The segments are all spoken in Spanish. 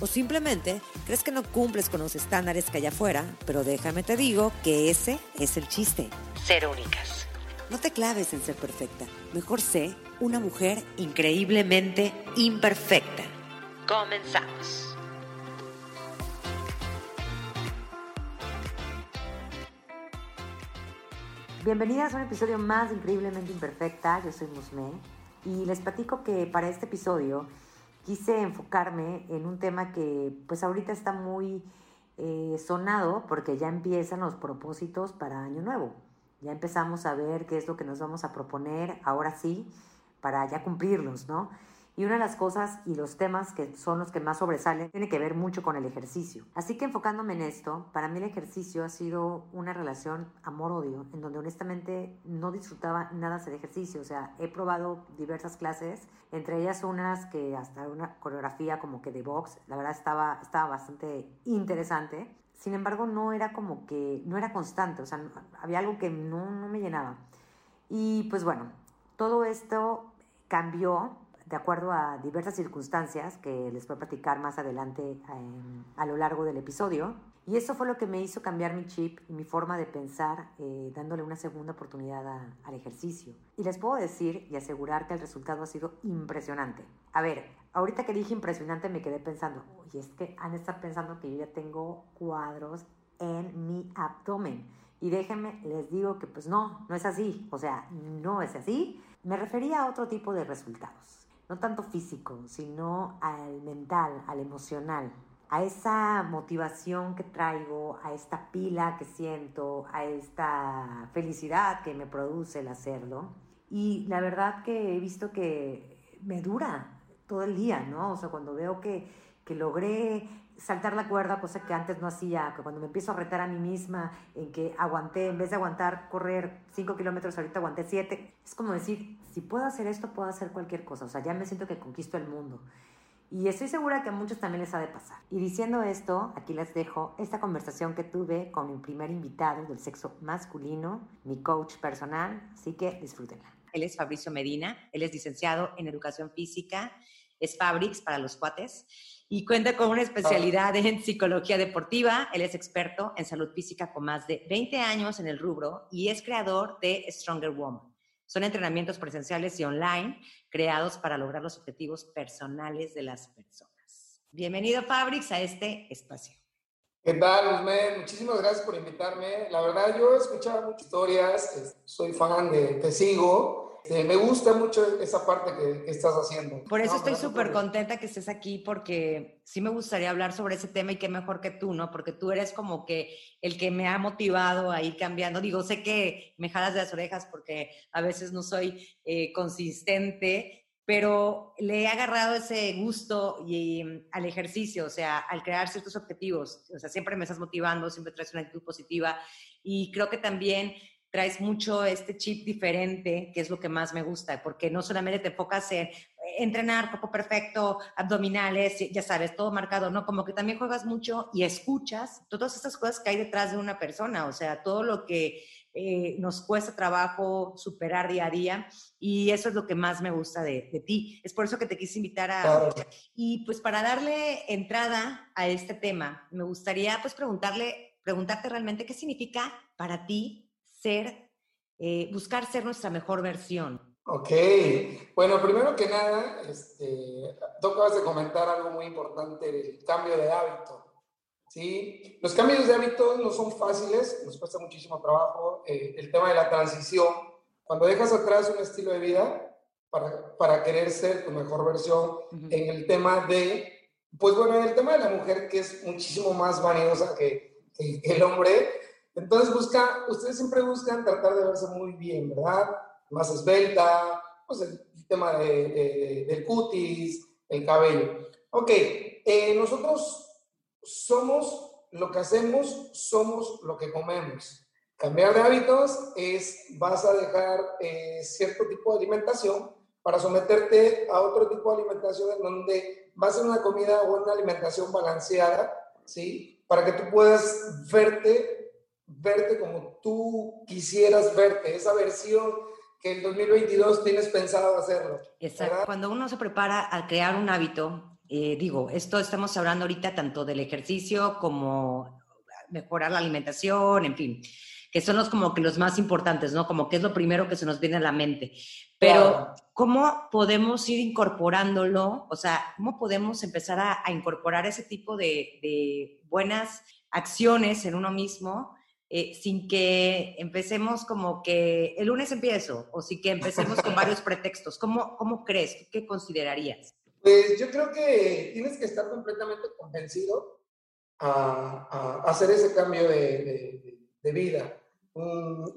O simplemente crees que no cumples con los estándares que hay afuera, pero déjame te digo que ese es el chiste. Ser únicas. No te claves en ser perfecta. Mejor sé una mujer increíblemente imperfecta. Comenzamos. Bienvenidas a un episodio más de Increíblemente Imperfecta. Yo soy Musme y les platico que para este episodio quise enfocarme en un tema que pues ahorita está muy eh, sonado porque ya empiezan los propósitos para Año Nuevo. Ya empezamos a ver qué es lo que nos vamos a proponer ahora sí para ya cumplirlos, ¿no? Y una de las cosas y los temas que son los que más sobresalen tiene que ver mucho con el ejercicio. Así que enfocándome en esto, para mí el ejercicio ha sido una relación amor-odio, en donde honestamente no disfrutaba nada hacer ejercicio. O sea, he probado diversas clases, entre ellas unas que hasta una coreografía como que de box, la verdad estaba, estaba bastante interesante. Sin embargo, no era como que, no era constante, o sea, había algo que no, no me llenaba. Y pues bueno, todo esto cambió de acuerdo a diversas circunstancias que les voy a platicar más adelante em, a lo largo del episodio. Y eso fue lo que me hizo cambiar mi chip y mi forma de pensar, eh, dándole una segunda oportunidad al ejercicio. Y les puedo decir y asegurar que el resultado ha sido impresionante. A ver, ahorita que dije impresionante me quedé pensando, y es que han estado pensando que yo ya tengo cuadros en mi abdomen. Y déjenme, les digo que pues no, no es así. O sea, no es así. Me refería a otro tipo de resultados no tanto físico, sino al mental, al emocional, a esa motivación que traigo, a esta pila que siento, a esta felicidad que me produce el hacerlo. Y la verdad que he visto que me dura todo el día, ¿no? O sea, cuando veo que, que logré saltar la cuerda, cosa que antes no hacía, que cuando me empiezo a retar a mí misma, en que aguanté, en vez de aguantar correr 5 kilómetros, ahorita aguanté 7, es como decir, si puedo hacer esto, puedo hacer cualquier cosa, o sea, ya me siento que conquisto el mundo. Y estoy segura que a muchos también les ha de pasar. Y diciendo esto, aquí les dejo esta conversación que tuve con mi primer invitado del sexo masculino, mi coach personal, así que disfrútenla. Él es Fabricio Medina, él es licenciado en educación física, es Fabrics para los cuates y cuenta con una especialidad en psicología deportiva. Él es experto en salud física con más de 20 años en el rubro y es creador de Stronger Woman. Son entrenamientos presenciales y online creados para lograr los objetivos personales de las personas. Bienvenido, Fabrics, a este espacio. ¿Qué tal, Luzmen? Muchísimas gracias por invitarme. La verdad, yo he escuchado muchas historias, soy fan de Te Sigo, este, me gusta mucho esa parte que, estás haciendo. Por eso estoy súper contenta que estés aquí porque sí me gustaría hablar sobre ese tema y qué mejor que tú, ¿no? Porque tú eres como que el que me ha motivado a ir cambiando. Digo, sé que me jalas de las orejas porque a veces no soy eh, consistente, pero le he agarrado ese gusto y, mm, al ejercicio, o sea, al crear ciertos objetivos. O sea, siempre me estás motivando, siempre traes una actitud positiva y creo que también traes mucho este chip diferente, que es lo que más me gusta, porque no solamente te enfocas en entrenar poco perfecto, abdominales, ya sabes, todo marcado, ¿no? Como que también juegas mucho y escuchas todas esas cosas que hay detrás de una persona, o sea, todo lo que eh, nos cuesta trabajo superar día a día y eso es lo que más me gusta de, de ti. Es por eso que te quise invitar a... Y pues para darle entrada a este tema, me gustaría pues preguntarle, preguntarte realmente qué significa para ti ser, eh, buscar ser nuestra mejor versión? Ok, bueno, primero que nada, este, tú acabas de comentar algo muy importante, el cambio de hábito. ¿sí? Los cambios de hábito no son fáciles, nos cuesta muchísimo trabajo. Eh, el tema de la transición, cuando dejas atrás un estilo de vida para, para querer ser tu mejor versión, en el tema de, pues bueno, en el tema de la mujer que es muchísimo más vanidosa que, que el hombre, entonces busca, ustedes siempre buscan tratar de verse muy bien, ¿verdad? Más esbelta, pues el, tema de, del cutis, el cabello. Ok, eh, nosotros somos lo que hacemos, somos lo que comemos. Cambiar de hábitos es, vas a dejar eh, cierto tipo de alimentación para someterte a otro tipo de alimentación en donde va a una comida o una alimentación balanceada, ¿sí? Para que tú puedas verte, verte como tú quisieras verte, esa versión que en 2022 tienes pensado hacerlo. Exacto. Cuando uno se prepara a crear un hábito, eh, digo, esto estamos hablando ahorita tanto del ejercicio como mejorar la alimentación, en fin, que son los como que los más importantes, ¿no? Como que es lo primero que se nos viene a la mente. Pero, ¿cómo podemos ir incorporándolo? O sea, ¿cómo podemos empezar a, incorporar ese tipo de, de, buenas acciones en uno mismo eh, sin que empecemos como que el lunes empiezo o sin que empecemos con varios pretextos? ¿Cómo, cómo crees? ¿Qué considerarías? Pues yo creo que tienes que estar completamente convencido a, hacer ese cambio de, de vida,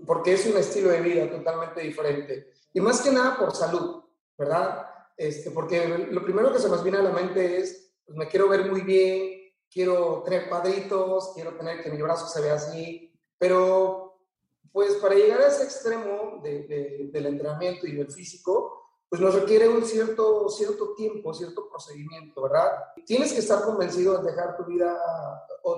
porque es un estilo de vida totalmente diferente. Y más que nada por salud, ¿verdad? Este, porque lo primero que se nos viene a la mente es, pues me quiero ver muy bien, quiero tener cuadritos, quiero tener que mi brazo se vea así, pero pues para llegar a ese extremo de, del entrenamiento y del físico, pues nos requiere un cierto, cierto tiempo, cierto procedimiento, ¿verdad? Tienes que estar convencido de dejar tu vida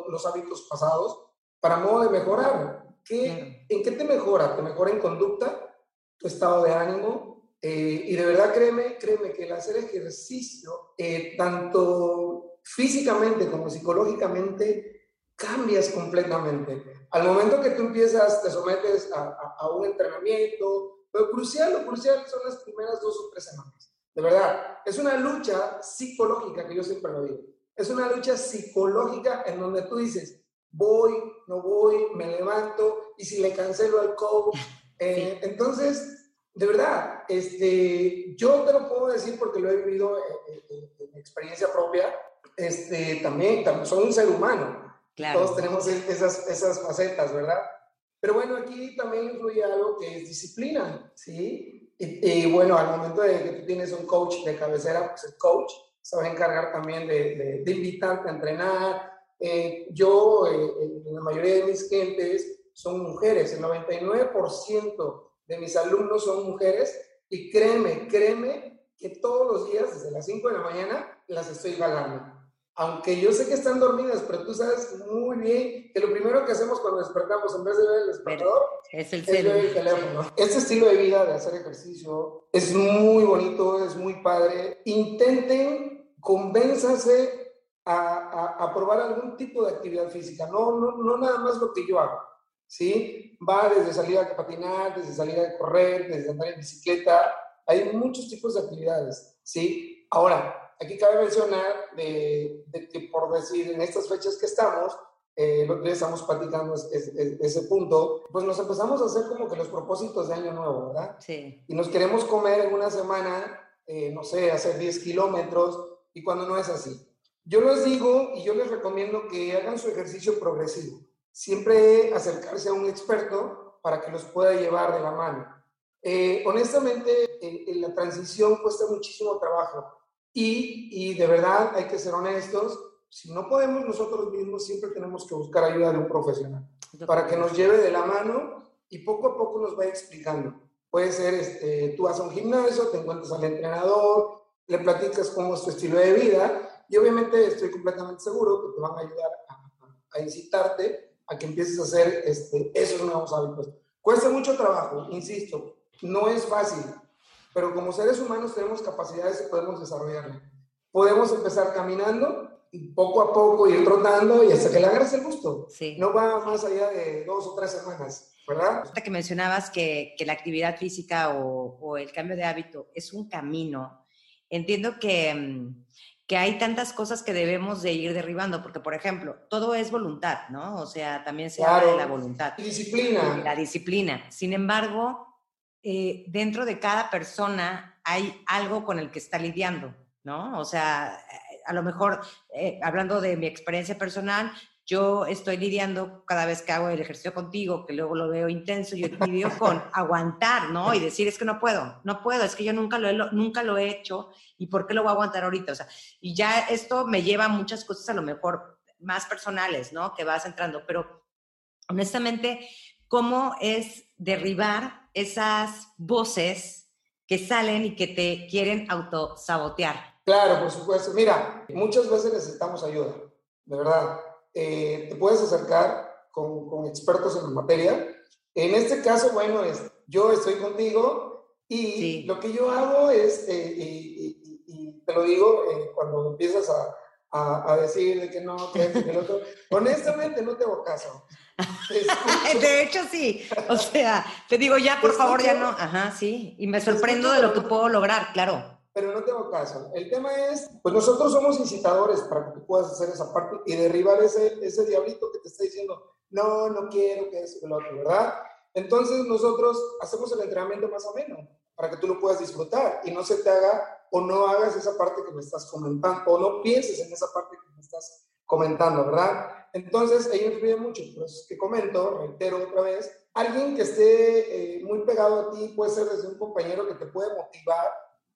los hábitos pasados para modo de mejorar. ¿Qué, ¿En qué te mejora? ¿Te mejora en conducta? ¿Tu estado de ánimo? Eh, y de verdad créeme, créeme que el hacer ejercicio, eh, tanto físicamente como psicológicamente, cambias completamente. Al momento que tú empiezas, te sometes a, a, un entrenamiento, lo crucial, lo crucial son las primeras dos o tres semanas. De verdad, es una lucha psicológica que yo siempre lo digo. Es una lucha psicológica en donde tú dices, voy, no voy, me levanto, y si le cancelo al coach. Eh, entonces, de verdad, este, yo te lo puedo decir porque lo he vivido en, experiencia propia, este, también, también soy un ser humano. Todos tenemos esas, esas facetas, ¿verdad? Pero bueno, aquí también influye algo que es disciplina, ¿sí? Y, bueno, al momento de que tú tienes un coach de cabecera, pues el coach se va a encargar también de, de, de invitarte a entrenar, eh, yo, eh, la mayoría de mis clientes son mujeres, el 99% de mis alumnos son mujeres y créeme, créeme que todos los días, desde las 5 de la mañana, las estoy jalando. Aunque yo sé que están dormidas, pero tú sabes muy bien que lo primero que hacemos cuando despertamos, en vez de ver el despertador, es, el, ver el teléfono. Este estilo de vida de hacer ejercicio es muy bonito, es muy padre. Intenten, convénzanse a, probar algún tipo de actividad física, no, no, no nada más lo que yo hago, ¿sí? Va desde salir a patinar, desde salir a correr, desde andar en bicicleta, hay muchos tipos de actividades, ¿sí? Ahora, aquí cabe mencionar de, que por decir, en estas fechas que estamos, eh, lo que estamos platicando es, ese punto, pues nos empezamos a hacer como que los propósitos de año nuevo, ¿verdad? Sí. Y nos queremos comer en una semana, eh, no sé, hacer 10 kilómetros, y cuando no es así. Yo les digo y yo les recomiendo que hagan su ejercicio progresivo. Siempre acercarse a un experto para que los pueda llevar de la mano. Eh, honestamente, en, la transición cuesta muchísimo trabajo y, y de verdad hay que ser honestos. Si no podemos nosotros mismos, siempre tenemos que buscar ayuda de un profesional para que nos lleve de la mano y poco a poco nos vaya explicando. Puede ser, este, tú vas a un gimnasio, te encuentras al entrenador, le platicas cómo es tu estilo de vida y obviamente estoy completamente seguro que te van a ayudar a, incitarte a que empieces a hacer este, esos nuevos hábitos. Cuesta mucho trabajo, insisto, no es fácil, pero como seres humanos tenemos capacidades y podemos desarrollarlas. Podemos empezar caminando y poco a poco ir trotando y hasta que le agarres el gusto. Sí. No va más allá de dos o tres semanas, ¿verdad? Hasta que mencionabas que, que la actividad física o, o, el cambio de hábito es un camino. Entiendo que, mm, que hay tantas cosas que debemos de ir derribando, porque por ejemplo, todo es voluntad, ¿no? O sea, también se habla de la voluntad. Disciplina. La disciplina. Sin embargo, eh, dentro de cada persona hay algo con el que está lidiando, ¿no? O sea, eh, a lo mejor, eh, hablando de mi experiencia personal, yo estoy lidiando cada vez que hago el ejercicio contigo, que luego lo veo intenso, yo lidio con aguantar, ¿no? Y decir, es que no puedo, no puedo, es que yo nunca lo he, nunca lo he hecho y ¿por qué lo voy a aguantar ahorita? O sea, y ya esto me lleva a muchas cosas a lo mejor más personales, ¿no? Que vas entrando, pero honestamente, cómo es derribar esas voces que salen y que te quieren autosabotear. Claro, por supuesto. Mira, muchas veces necesitamos ayuda, de verdad. Eh, te puedes acercar con, con, expertos en la materia. En este caso, bueno, es, yo estoy contigo y lo que yo hago es, eh, y, te lo digo eh, cuando empiezas a, a, decir que no, que, que el otro, honestamente no te hago caso. de hecho, sí. O sea, te digo, ya, por favor, ya no. Ajá, sí. Y me sorprendo de lo que puedo lograr, claro. Pero no tengo caso. El tema es, pues nosotros somos incitadores para que tú puedas hacer esa parte y derribar ese, ese diablito que te está diciendo, no, no quiero que eso, que lo otro, ¿verdad? Entonces nosotros hacemos el entrenamiento más o menos para que tú lo puedas disfrutar y no se te haga o no hagas esa parte que me estás comentando o no pienses en esa parte que me estás comentando, ¿verdad? Entonces, ahí influye mucho, pues que comento, reitero otra vez, alguien que esté eh, muy pegado a ti puede ser desde un compañero que te puede motivar,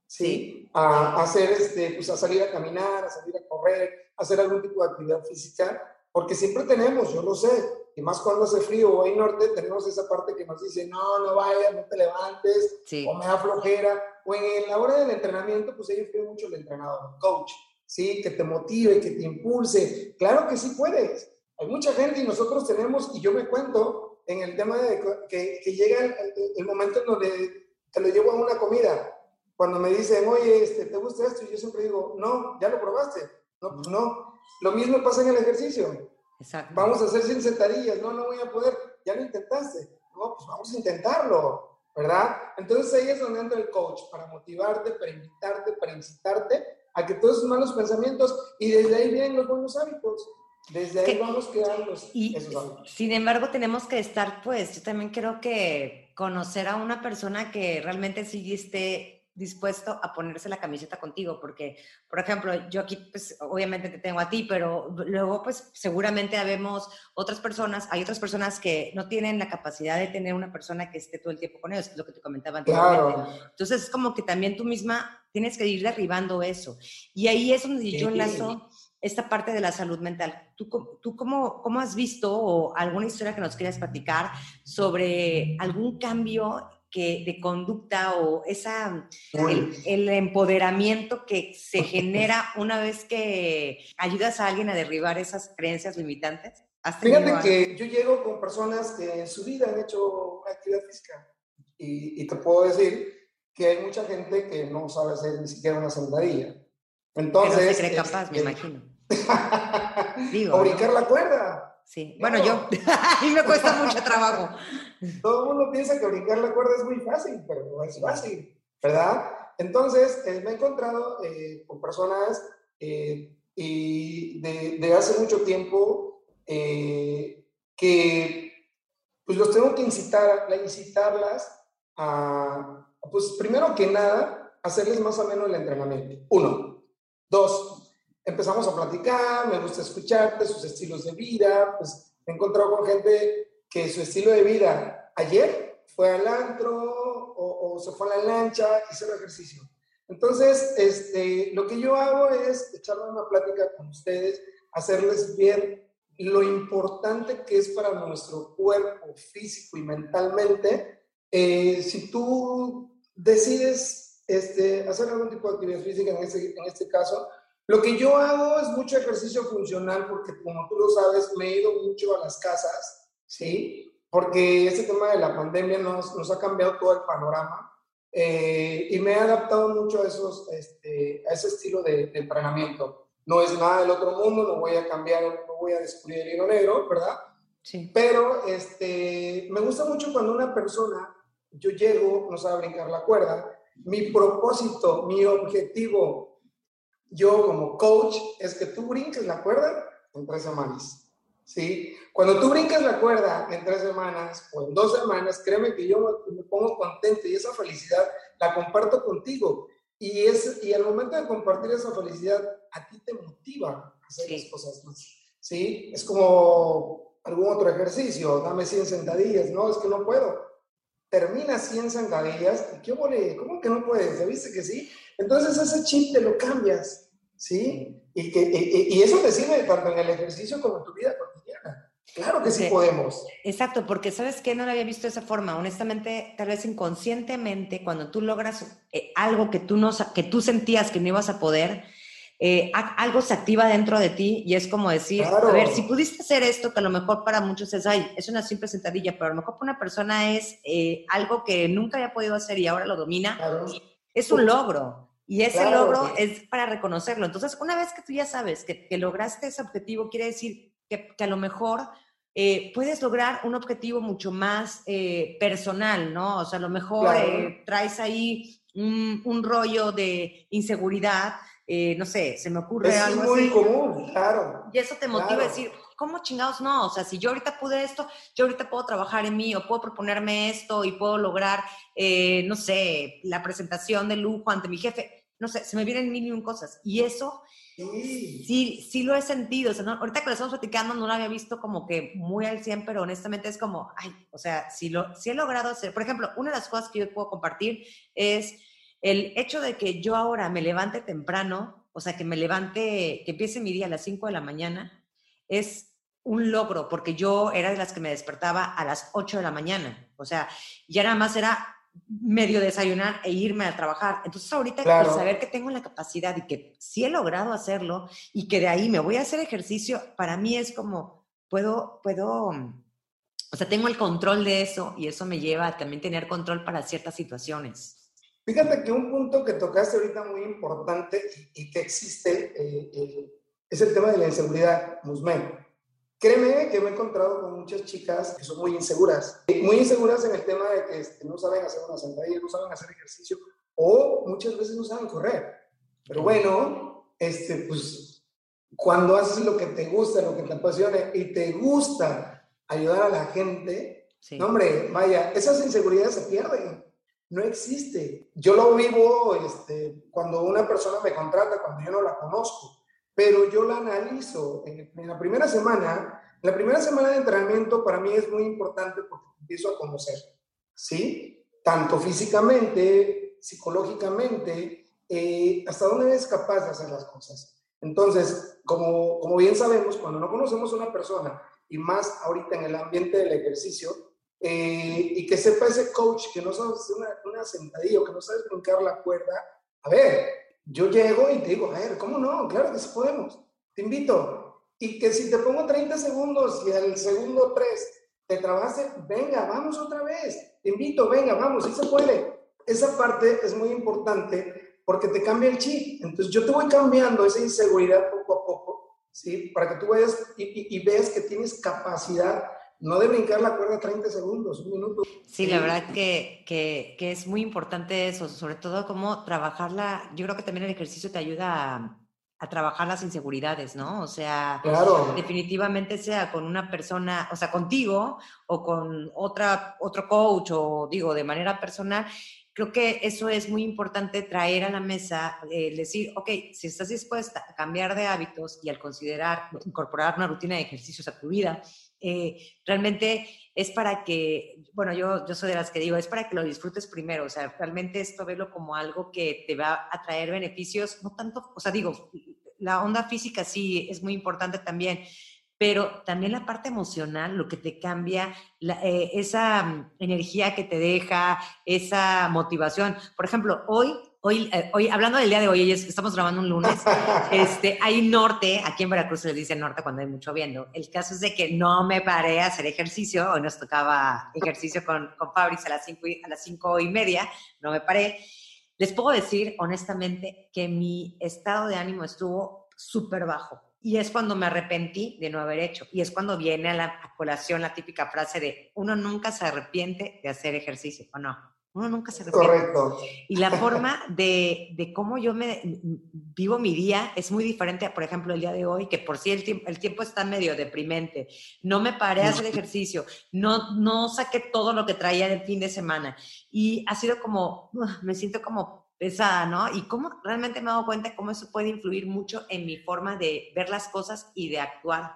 ¿sí? A, hacer, este, pues a salir a caminar, a salir a correr, a hacer algún tipo de actividad física, porque siempre tenemos, yo lo sé, y más cuando hace frío o hay norte, tenemos esa parte que nos dice, no, no vayas, no te levantes, o me da flojera, o en la hora del entrenamiento, pues ahí influye mucho el entrenador, el coach, ¿sí? Que te motive, que te impulse. Claro que sí puedes. Hay mucha gente y nosotros tenemos, y yo me cuento en el tema de que, que llega el, momento en donde te lo llevo a una comida. Cuando me dicen, oye, este, ¿te gusta esto? Y yo siempre digo, no, ¿ya lo probaste? No, pues no. Lo mismo pasa en el ejercicio. Exacto. Vamos a hacer 100 sentadillas. No, no voy a poder. Ya lo intentaste. No, pues vamos a intentarlo, ¿verdad? Entonces ahí es donde entra el coach, para motivarte, para invitarte, para incitarte a que todos esos malos pensamientos, y desde ahí vienen los buenos hábitos. Desde ahí vamos creando y, esos hábitos. Sin embargo, tenemos que estar, pues, yo también creo que conocer a una persona que realmente sí esté dispuesto a ponerse la camiseta contigo, porque, por ejemplo, yo aquí, pues, obviamente te tengo a ti, pero luego, pues, seguramente habemos otras personas, hay otras personas que no tienen la capacidad de tener una persona que esté todo el tiempo con ellos, es lo que te comentaba anteriormente. Entonces, es como que también tú misma tienes que ir derribando eso. Y ahí es donde yo enlazo esta parte de la salud mental. ¿Tú, tú cómo, cómo has visto o alguna historia que nos quieras platicar sobre algún cambio que, de conducta o esa, el, empoderamiento que se genera una vez que ayudas a alguien a derribar esas creencias limitantes? Fíjate que yo llego con personas que en su vida han hecho actividad física y, y, te puedo decir que hay mucha gente que no sabe hacer ni siquiera una sentadilla. Entonces, Pero se cree capaz, me este, imagino. o brincar la cuerda. Sí, bueno, yo, a mí me cuesta mucho trabajo. Todo el mundo piensa que brincar la cuerda es muy fácil, pero no es fácil, ¿verdad? Entonces, eh, me he encontrado eh, con personas eh, de, hace mucho tiempo que pues los tengo que incitar, incitarlas a, pues primero que nada, hacerles más o menos el entrenamiento. Uno. Dos, empezamos a platicar, me gusta escucharte, sus estilos de vida, pues he encontrado con gente que su estilo de vida ayer fue al antro o, se fue a la lancha, hizo ejercicio. Entonces, este, lo que yo hago es echarme una plática con ustedes, hacerles ver lo importante que es para nuestro cuerpo físico y mentalmente. Eh, si tú decides este, hacer algún tipo de actividad física, en este, en este caso, lo que yo hago es mucho ejercicio funcional porque como tú lo sabes, me he ido mucho a las casas, ¿sí? Porque este tema de la pandemia nos, nos ha cambiado todo el panorama eh, y me he adaptado mucho a, esos, este, a ese estilo de, entrenamiento. No es nada del otro mundo, no voy a cambiar, no voy a descubrir el hilo negro, ¿verdad? Sí. Pero este, me gusta mucho cuando una persona, yo llego, no sabe brincar la cuerda, mi propósito, mi objetivo yo como coach es que tú brinques la cuerda en tres semanas. ¿Sí? Cuando tú brincas la cuerda en tres semanas o en dos semanas, créeme que yo me, pongo contento y esa felicidad la comparto contigo. Y, es, y al momento de compartir esa felicidad, a ti te motiva a hacer las cosas más. ¿Sí? Es como algún otro ejercicio, dame 100 sentadillas, no, es que no puedo. Termina 100 sentadillas, ¿y qué vole? ¿Cómo que no puedes? ¿Ya viste que sí? Entonces ese chip te lo cambias, ¿sí? Y, que, y, eso te sirve tanto en el ejercicio como en tu vida cotidiana. Claro que sí podemos. Exacto, porque sabes que no lo había visto de esa forma. Honestamente, tal vez inconscientemente, cuando tú logras eh, algo que tú, no, que tú sentías que no ibas a poder, eh, algo se activa dentro de ti y es como decir, a ver, si pudiste hacer esto, que a lo mejor para muchos es, ay, es una simple sentadilla, pero a lo mejor para una persona es eh, algo que nunca había podido hacer y ahora lo domina, es un logro. Y ese logro es para reconocerlo. Entonces, una vez que tú ya sabes que, lograste ese objetivo, quiere decir que, a lo mejor eh, puedes lograr un objetivo mucho más personal, ¿no? O sea, a lo mejor traes ahí un, un rollo de inseguridad eh, no sé, se me ocurre es algo muy común, claro. Y eso te motiva a decir, ¿cómo chingados no? O sea, si yo ahorita pude esto, yo ahorita puedo trabajar en mí o puedo proponerme esto y puedo lograr, eh, no sé, la presentación de lujo ante mi jefe. No sé, se me vienen mil y un cosas. Y eso sí, sí, lo he sentido. O sea, ahorita que lo estamos platicando no lo había visto como que muy al 100, pero honestamente es como, ay, o sea, si, lo, si he logrado hacer, por ejemplo, una de las cosas que yo puedo compartir es el hecho de que yo ahora me levante temprano, o sea, que me levante, que empiece mi día a las 5 de la mañana, es un logro, porque yo era de las que me despertaba a las 8 de la mañana. O sea, ya nada más era medio desayunar e irme a trabajar. Entonces ahorita saber que tengo la capacidad y que sí he logrado hacerlo y que de ahí me voy a hacer ejercicio, para mí es como, puedo, puedo, o sea, tengo el control de eso y eso me lleva a también tener control para ciertas situaciones. Fíjate que un punto que tocaste ahorita muy importante y, que existe eh, eh, es el tema de la inseguridad, Musmen. Créeme que me he encontrado con muchas chicas que son muy inseguras, muy inseguras en el tema de que este, no saben hacer una sentadilla, no saben hacer ejercicio o muchas veces no saben correr. Pero bueno, este, pues cuando haces lo que te gusta, lo que te apasiona y te gusta ayudar a la gente, hombre, vaya, esas inseguridades se pierden no existe. Yo lo vivo este, cuando una persona me contrata, cuando yo no la conozco, pero yo la analizo. En, la primera semana, la primera semana de entrenamiento para mí es muy importante porque empiezo a conocer, ¿sí? Tanto físicamente, psicológicamente, eh, hasta dónde eres capaz de hacer las cosas. Entonces, como, como bien sabemos, cuando no conocemos a una persona, y más ahorita en el ambiente del ejercicio, eh, y que sepa ese coach que no sabe hacer una, una sentadilla o que no sabe brincar la cuerda, a ver, yo llego y te digo, a ver, ¿cómo no? Claro que sí podemos, te invito. Y que si te pongo 30 segundos y al segundo 3 te trabaste, venga, vamos otra vez, te invito, venga, vamos, sí se puede. Esa parte es muy importante porque te cambia el chip. Entonces yo te voy cambiando esa inseguridad poco a poco, ¿sí? Para que tú vayas y, y, y veas que tienes capacidad no de brincar la cuerda 30 segundos, un minuto. Sí, la verdad que, que, que, es muy importante eso, sobre todo cómo trabajarla. Yo creo que también el ejercicio te ayuda a, a trabajar las inseguridades, ¿no? O sea, claro. definitivamente sea con una persona, o sea, contigo o con otra, otro coach o digo, de manera personal, creo que eso es muy importante traer a la mesa, eh, decir, ok, si estás dispuesta a cambiar de hábitos y al considerar incorporar una rutina de ejercicios a tu vida, eh, realmente es para que, bueno, yo, yo soy de las que digo, es para que lo disfrutes primero, o sea, realmente esto velo como algo que te va a traer beneficios, no tanto, o sea, digo, la onda física sí es muy importante también, pero también la parte emocional, lo que te cambia, eh, esa mm, energía que te deja, esa motivación. Por ejemplo, hoy Hoy, eh, hoy, hablando del día de hoy, estamos grabando un lunes, este, hay norte, aquí en Veracruz se le dice norte cuando hay mucho viendo. El caso es de que no me paré a hacer ejercicio, hoy nos tocaba ejercicio con, con Fabrice a las, cinco y, a las cinco y media, no me paré. Les puedo decir honestamente que mi estado de ánimo estuvo súper bajo. Y es cuando me arrepentí de no haber hecho. Y es cuando viene a la colación la típica frase de uno nunca se arrepiente de hacer ejercicio, ¿o no? Uno nunca se arrepiente. Correcto. Y la forma de, de, cómo yo me vivo mi día es muy diferente, por ejemplo, el día de hoy, que por sí el tiempo, el tiempo está medio deprimente. No me paré a hacer ejercicio, no, no saqué todo lo que traía del fin de semana. Y ha sido como, me siento como pesada, ¿no? Y cómo realmente me he dado cuenta cómo eso puede influir mucho en mi forma de ver las cosas y de actuar.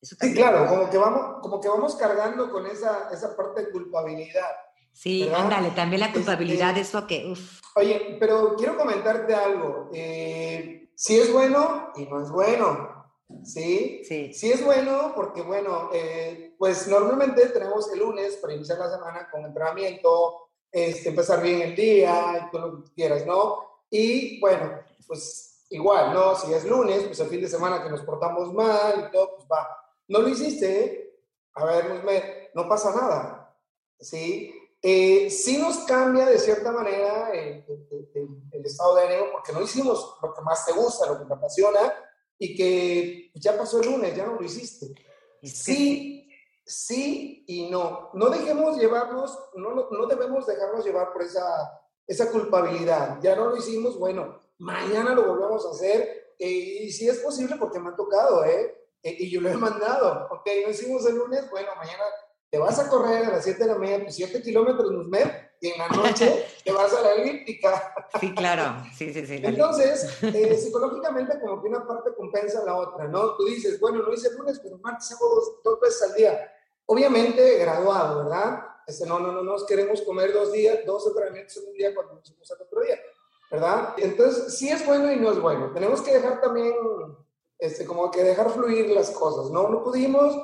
sí, claro, como que, vamos, como que vamos cargando con esa, esa parte de culpabilidad Sí, ándale, también la culpabilidad es lo que... Oye, pero quiero comentarte algo. Eh, si es bueno y no es bueno. ¿Sí? Sí. Sí es bueno porque, bueno, eh, pues normalmente tenemos el lunes para iniciar la semana con entrenamiento, este, empezar bien el día, todo lo que quieras, ¿no? Y bueno, pues igual, ¿no? Si es lunes, pues el fin de semana que nos portamos mal y todo, pues va. No lo hiciste, a ver, no pasa nada, ¿sí? Eh, sí nos cambia de cierta manera el, el, estado de ánimo porque no hicimos lo que más te gusta, lo que te apasiona y que ya pasó el lunes, ya no lo hiciste. Sí, sí y no. No dejemos llevarnos, no, no debemos dejarnos llevar por esa, esa culpabilidad. Ya no lo hicimos, bueno, mañana lo volvemos a hacer eh, y si es posible porque me ha tocado, ¿eh? ¿eh? y yo lo he mandado, ok, no hicimos el lunes, bueno, mañana te vas a correr a las 7 de la mañana, 7 pues, kilómetros Nusmet, y en la noche te vas a la elíptica. Sí, claro, sí, sí, sí. Entonces, eh, psicológicamente como que una parte compensa la otra, ¿no? Tú dices, bueno, no hice lunes, pero martes hago dos, dos, veces al día. Obviamente graduado, ¿verdad? Este, no, no, no nos queremos comer dos días, dos entrenamientos en un día cuando nos hicimos el otro día, ¿verdad? Entonces, sí es bueno y no es bueno. Tenemos que dejar también, este, como que dejar fluir las cosas, ¿no? No pudimos,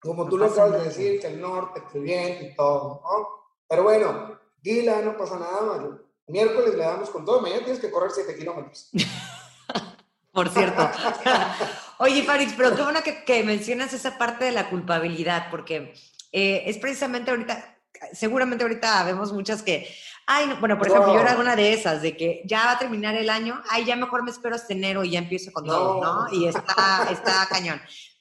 como tú lo acabas de decir, que el norte, que viento y todo, ¿no? Pero bueno, Gila, no pasa nada, más. Miércoles le damos con todo, mañana tienes que correr 7 kilómetros. Por cierto. Oye, Faris, pero qué bueno que, mencionas esa parte de la culpabilidad, porque eh, es precisamente ahorita, seguramente ahorita vemos muchas que, ay, bueno, por ejemplo, yo era una de esas, de que ya va a terminar el año, ay, ya mejor me espero hasta enero y ya empiezo con todo, ¿no? Y está, está cañón.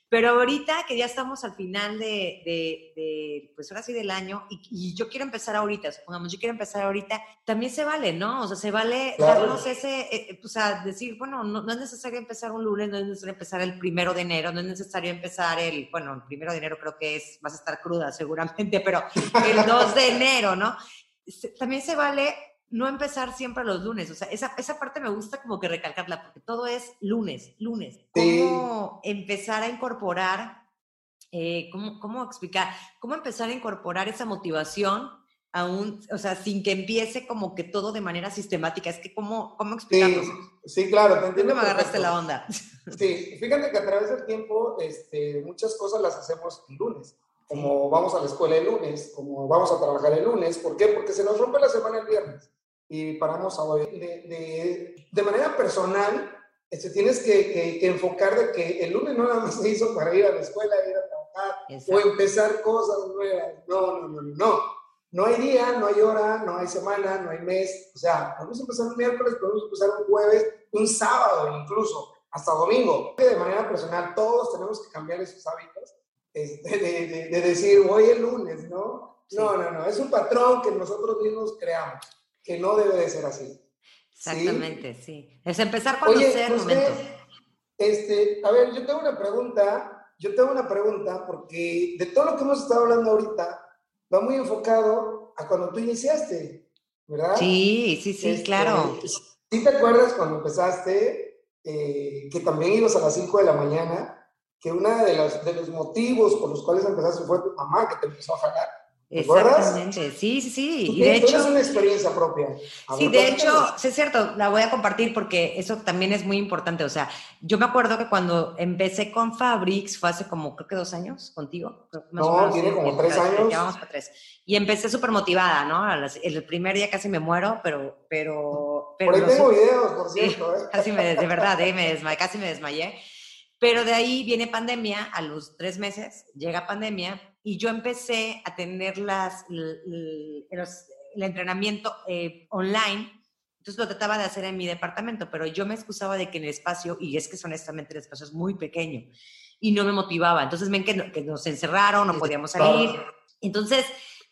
Pero ahorita que ya estamos al final de, de, pues ahora sí del año, y, yo quiero empezar ahorita, supongamos, yo quiero empezar ahorita, también se vale, ¿no? O sea, se vale darnos ese, eh, eh, pues a decir, bueno, no, es necesario empezar un lunes, no es necesario empezar el primero de enero, no es necesario empezar el, bueno, el primero de enero creo que es, vas a estar cruda seguramente, pero el 2 de enero, ¿no? También se vale no empezar siempre los lunes. O sea, esa, esa parte me gusta como que recalcarla, porque todo es lunes, lunes. ¿Cómo empezar a incorporar, eh, cómo, cómo explicar, cómo empezar a incorporar esa motivación aún, o sea, sin que empiece como que todo de manera sistemática? Es que, ¿cómo, cómo explicarlo? Sí, claro, te entiendo. me agarraste la onda. Sí, fíjate que a través del tiempo este, muchas cosas las hacemos el lunes como vamos a la escuela el lunes, como vamos a trabajar el lunes. ¿Por qué? Porque se nos rompe la semana el viernes y paramos a hoy. De, de, manera personal, este, tienes que, que, enfocar de que el lunes no nada más se hizo para ir a la escuela, ir a trabajar o empezar cosas nuevas. No, no, no, no. No hay día, no hay hora, no hay semana, no hay mes. O sea, podemos empezar un miércoles, podemos empezar un jueves, un sábado incluso, hasta domingo. De manera personal, todos tenemos que cambiar esos hábitos este, de, de, decir, voy el lunes, ¿no? No, no, no. Es un patrón que nosotros mismos creamos que no debe de ser así. Exactamente, sí. Es empezar cuando Oye, sea el momento. Este, a ver, yo tengo una pregunta, yo tengo una pregunta porque de todo lo que hemos estado hablando ahorita va muy enfocado a cuando tú iniciaste, ¿verdad? Sí, sí, sí, este, claro. ¿Sí te acuerdas cuando empezaste eh, que también ibas a las 5 de la mañana? Que uno de los, de los motivos por los cuales empezaste fue tu mamá que te empezó a jalar. Exactamente, sí, sí, sí. Y de hecho, es una experiencia propia. sí, de hecho, sí es cierto, la voy a compartir porque eso también es muy importante. O sea, yo me acuerdo que cuando empecé con Fabrics fue hace como, creo que dos años contigo. no, tiene como tres años. Ya vamos para tres. Y empecé súper motivada, ¿no? El primer día casi me muero, pero... pero, pero por ahí tengo videos, por cierto. ¿eh? Casi me, de verdad, ¿eh? me desmayé, casi me desmayé. Pero de ahí viene pandemia, a los tres meses llega pandemia y yo empecé a tener las, el, entrenamiento eh, online, entonces lo trataba de hacer en mi departamento, pero yo me excusaba de que en el espacio, y es que honestamente el espacio es muy pequeño, y no me motivaba. Entonces ven que, que nos encerraron, no podíamos salir. Entonces,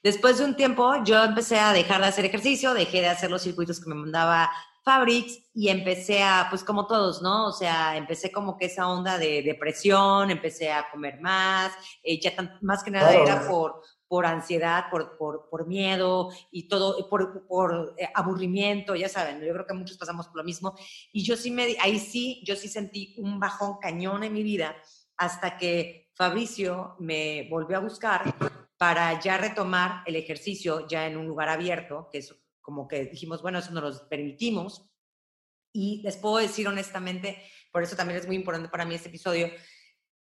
después de un tiempo, yo empecé a dejar de hacer ejercicio, dejé de hacer los circuitos que me mandaba Fabrics y empecé a, pues como todos, ¿no? O sea, empecé como que esa onda de depresión, empecé a comer más, eh, ya más que nada era por, por ansiedad, por, por, por miedo y todo, por, por eh, aburrimiento, ya saben, yo creo que muchos pasamos por lo mismo. Y yo sí me, ahí sí, yo sí sentí un bajón cañón en mi vida hasta que Fabricio me volvió a buscar para ya retomar el ejercicio ya en un lugar abierto, que es como que dijimos, bueno, eso nos lo permitimos. Y les puedo decir honestamente, por eso también es muy importante para mí este episodio,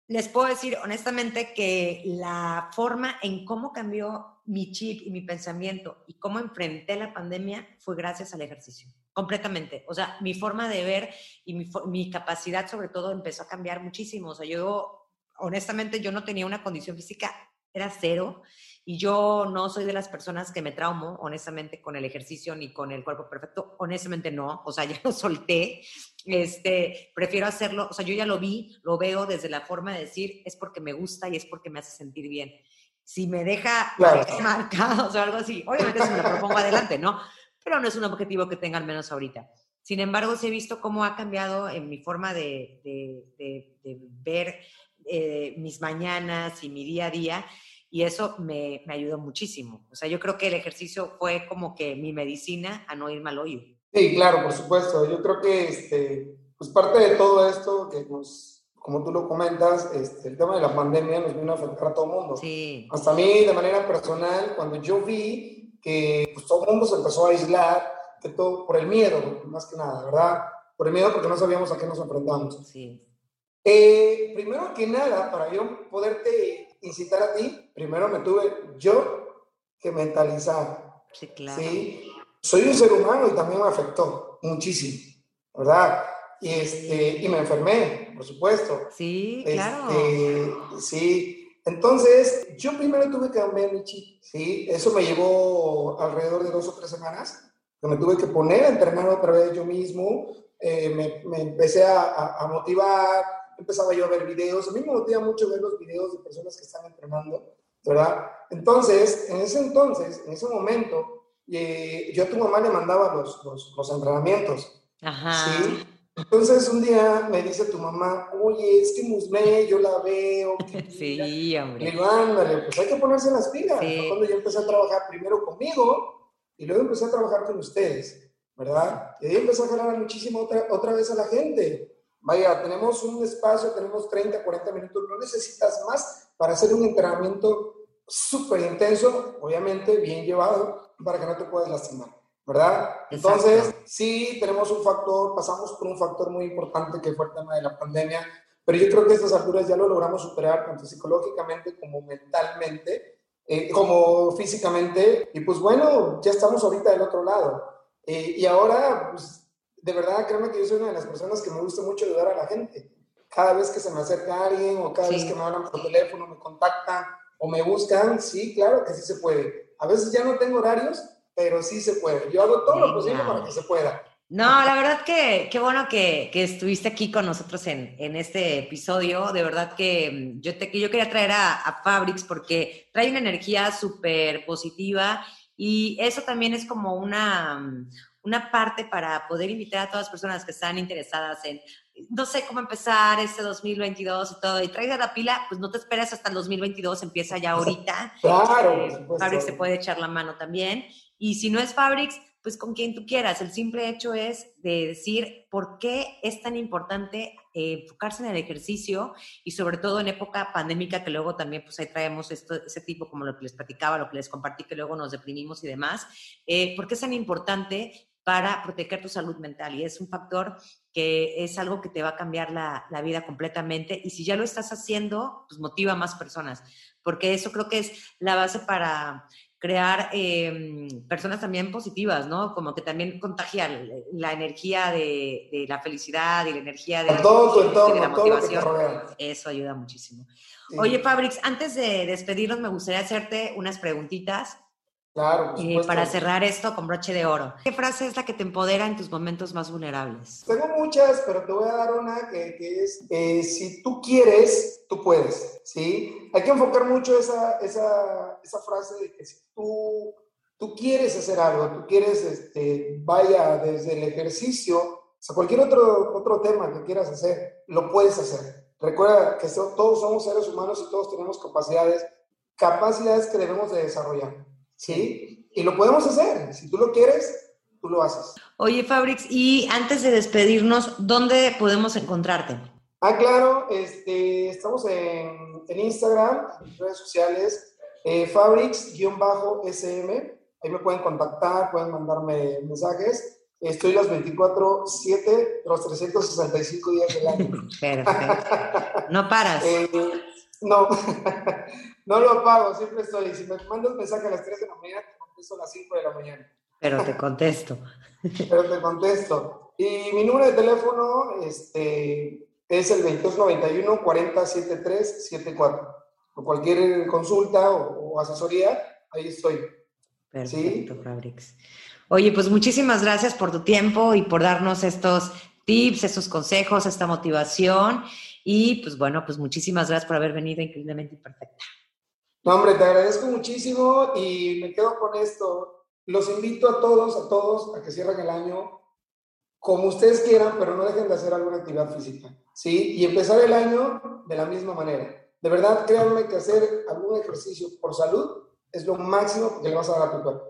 les puedo decir honestamente que la forma en cómo cambió mi chip y mi pensamiento y cómo enfrenté la pandemia fue gracias al ejercicio, completamente. O sea, mi forma de ver y mi, mi capacidad sobre todo empezó a cambiar muchísimo. O sea, yo, honestamente, yo no tenía una condición física, era cero. Y yo no soy de las personas que me traumo, honestamente, con el ejercicio ni con el cuerpo perfecto. Honestamente no, o sea, ya lo solté. Este, prefiero hacerlo, o sea, yo ya lo vi, lo veo desde la forma de decir, es porque me gusta y es porque me hace sentir bien. Si me deja marcado o algo así, obviamente si me lo propongo adelante, ¿no? Pero no es un objetivo que tenga al menos ahorita. Sin embargo, sí he visto cómo ha cambiado en mi forma de, de, de, ver eh, mis mañanas y mi día a día y eso me, me, ayudó muchísimo. O sea, yo creo que el ejercicio fue como que mi medicina a no ir mal hoyo. Sí, claro, por supuesto. Yo creo que este, pues parte de todo esto que nos, como tú lo comentas, este, el tema de la pandemia nos vino a afectar a todo el mundo. Sí. Hasta a mí, de manera personal, cuando yo vi que pues, todo el mundo se empezó a aislar, que todo por el miedo, más que nada, ¿verdad? Por el miedo porque no sabíamos a qué nos enfrentamos. Sí. Eh, primero que nada, para yo poderte incitar a ti, primero me tuve yo que mentalizar. Sí, claro. ¿sí? Soy un ser humano y también me afectó muchísimo, ¿verdad? Y, este, y me enfermé, por supuesto. Sí, claro. Este, sí. Entonces, yo primero tuve que cambiar mi chip, ¿sí? Eso me llevó alrededor de dos o tres semanas, que me tuve que poner a entrenar otra vez yo mismo, eh, me, me, empecé a, a motivar, empezaba yo a ver videos. A mí me motiva mucho ver los videos de personas que están entrenando, ¿verdad? Entonces, en ese entonces, en ese momento, eh, yo a tu mamá le mandaba los, los, los entrenamientos. Ajá. ¿sí? Entonces un día me dice tu mamá, oye, es que Musme, yo la veo. sí, hombre. Y digo, ándale, pues hay que ponerse las pilas. Sí. Cuando yo empecé a trabajar primero conmigo y luego empecé a trabajar con ustedes, ¿verdad? Y ahí empecé a jalar muchísimo otra, otra vez a la gente. Vaya, tenemos un espacio, tenemos 30, 40 minutos, no necesitas más para hacer un entrenamiento súper intenso, obviamente bien llevado, para que no te puedas lastimar, ¿verdad? Exacto. Entonces, sí, tenemos un factor, pasamos por un factor muy importante que fue el tema de la pandemia, pero yo creo que a estas alturas ya lo logramos superar, tanto psicológicamente como mentalmente, eh, como físicamente, y pues bueno, ya estamos ahorita del otro lado. Eh, y ahora, pues de verdad, créanme que yo soy una de las personas que me gusta mucho ayudar a la gente. Cada vez que se me acerca alguien o cada sí. vez que me hablan por teléfono, me contactan o me buscan, sí, claro que sí se puede. A veces ya no tengo horarios, pero sí se puede. Yo hago todo sí, lo posible para que se pueda. No, la verdad que qué bueno que, que, estuviste aquí con nosotros en, en, este episodio. De verdad que yo, te, yo quería traer a, a Fabrics porque trae una energía súper positiva y eso también es como una, una parte para poder invitar a todas las personas que están interesadas en, no sé cómo empezar este 2022 y todo, y traiga la pila, pues no te esperes hasta el 2022, empieza ya ahorita. Claro. Eh, Fabrics se puede echar la mano también. Y si no es Fabrics, pues con quien tú quieras. El simple hecho es de decir por qué es tan importante eh, enfocarse en el ejercicio y sobre todo en época pandémica, que luego también pues ahí traemos esto, ese tipo como lo que les platicaba, lo que les compartí, que luego nos deprimimos y demás. Eh, ¿Por qué es tan importante para proteger tu salud mental y es un factor que es algo que te va a cambiar la, la, vida completamente y si ya lo estás haciendo, pues motiva a más personas, porque eso creo que es la base para crear eh, personas también positivas, ¿no? Como que también contagiar la energía de, de la felicidad y la energía de, todo entorno, de la motivación. Todo eso ayuda muchísimo. Sí. Oye, Fabrics, antes de despedirnos, me gustaría hacerte unas preguntitas Claro, eh, para cerrar esto con broche de oro. ¿Qué frase es la que te empodera en tus momentos más vulnerables? Tengo muchas, pero te voy a dar una que, que es, eh, si tú quieres, tú puedes, ¿sí? Hay que enfocar mucho esa, esa, esa frase de que si tú, tú quieres hacer algo, tú quieres, este, vaya desde el ejercicio, o sea, cualquier otro, otro tema que quieras hacer, lo puedes hacer. Recuerda que todos somos seres humanos y todos tenemos capacidades, capacidades que debemos de desarrollar. ¿Sí? Y lo podemos hacer. Si tú lo quieres, tú lo haces. Oye, Fabrics, y antes de despedirnos, ¿dónde podemos encontrarte? Ah, claro, este, estamos en, en Instagram, en redes sociales, eh, Fabrics-SM. Ahí me pueden contactar, pueden mandarme mensajes. Estoy los 24, 7, los 365 días del año. Perfecto. No paras. Eh, no, no lo apago, siempre estoy. Si me mandas mensaje a las 3 de la mañana, te contesto a las 5 de la mañana. Pero te contesto. Pero te contesto. Y mi número de teléfono este, es el 2291 4073 74. O cualquier consulta o, asesoría, ahí estoy. Perfecto, Fabrix. Oye, pues muchísimas gracias por tu tiempo y por darnos estos tips, estos consejos, esta motivación. Y pues bueno, pues muchísimas gracias por haber venido increíblemente imperfecta. No, hombre, te agradezco muchísimo y me quedo con esto. Los invito a todos, a todos, a que cierren el año como ustedes quieran, pero no dejen de hacer alguna actividad física, ¿sí? Y empezar el año de la misma manera. De verdad, créanme que hacer algún ejercicio por salud es lo máximo que le vas a dar a tu cuerpo.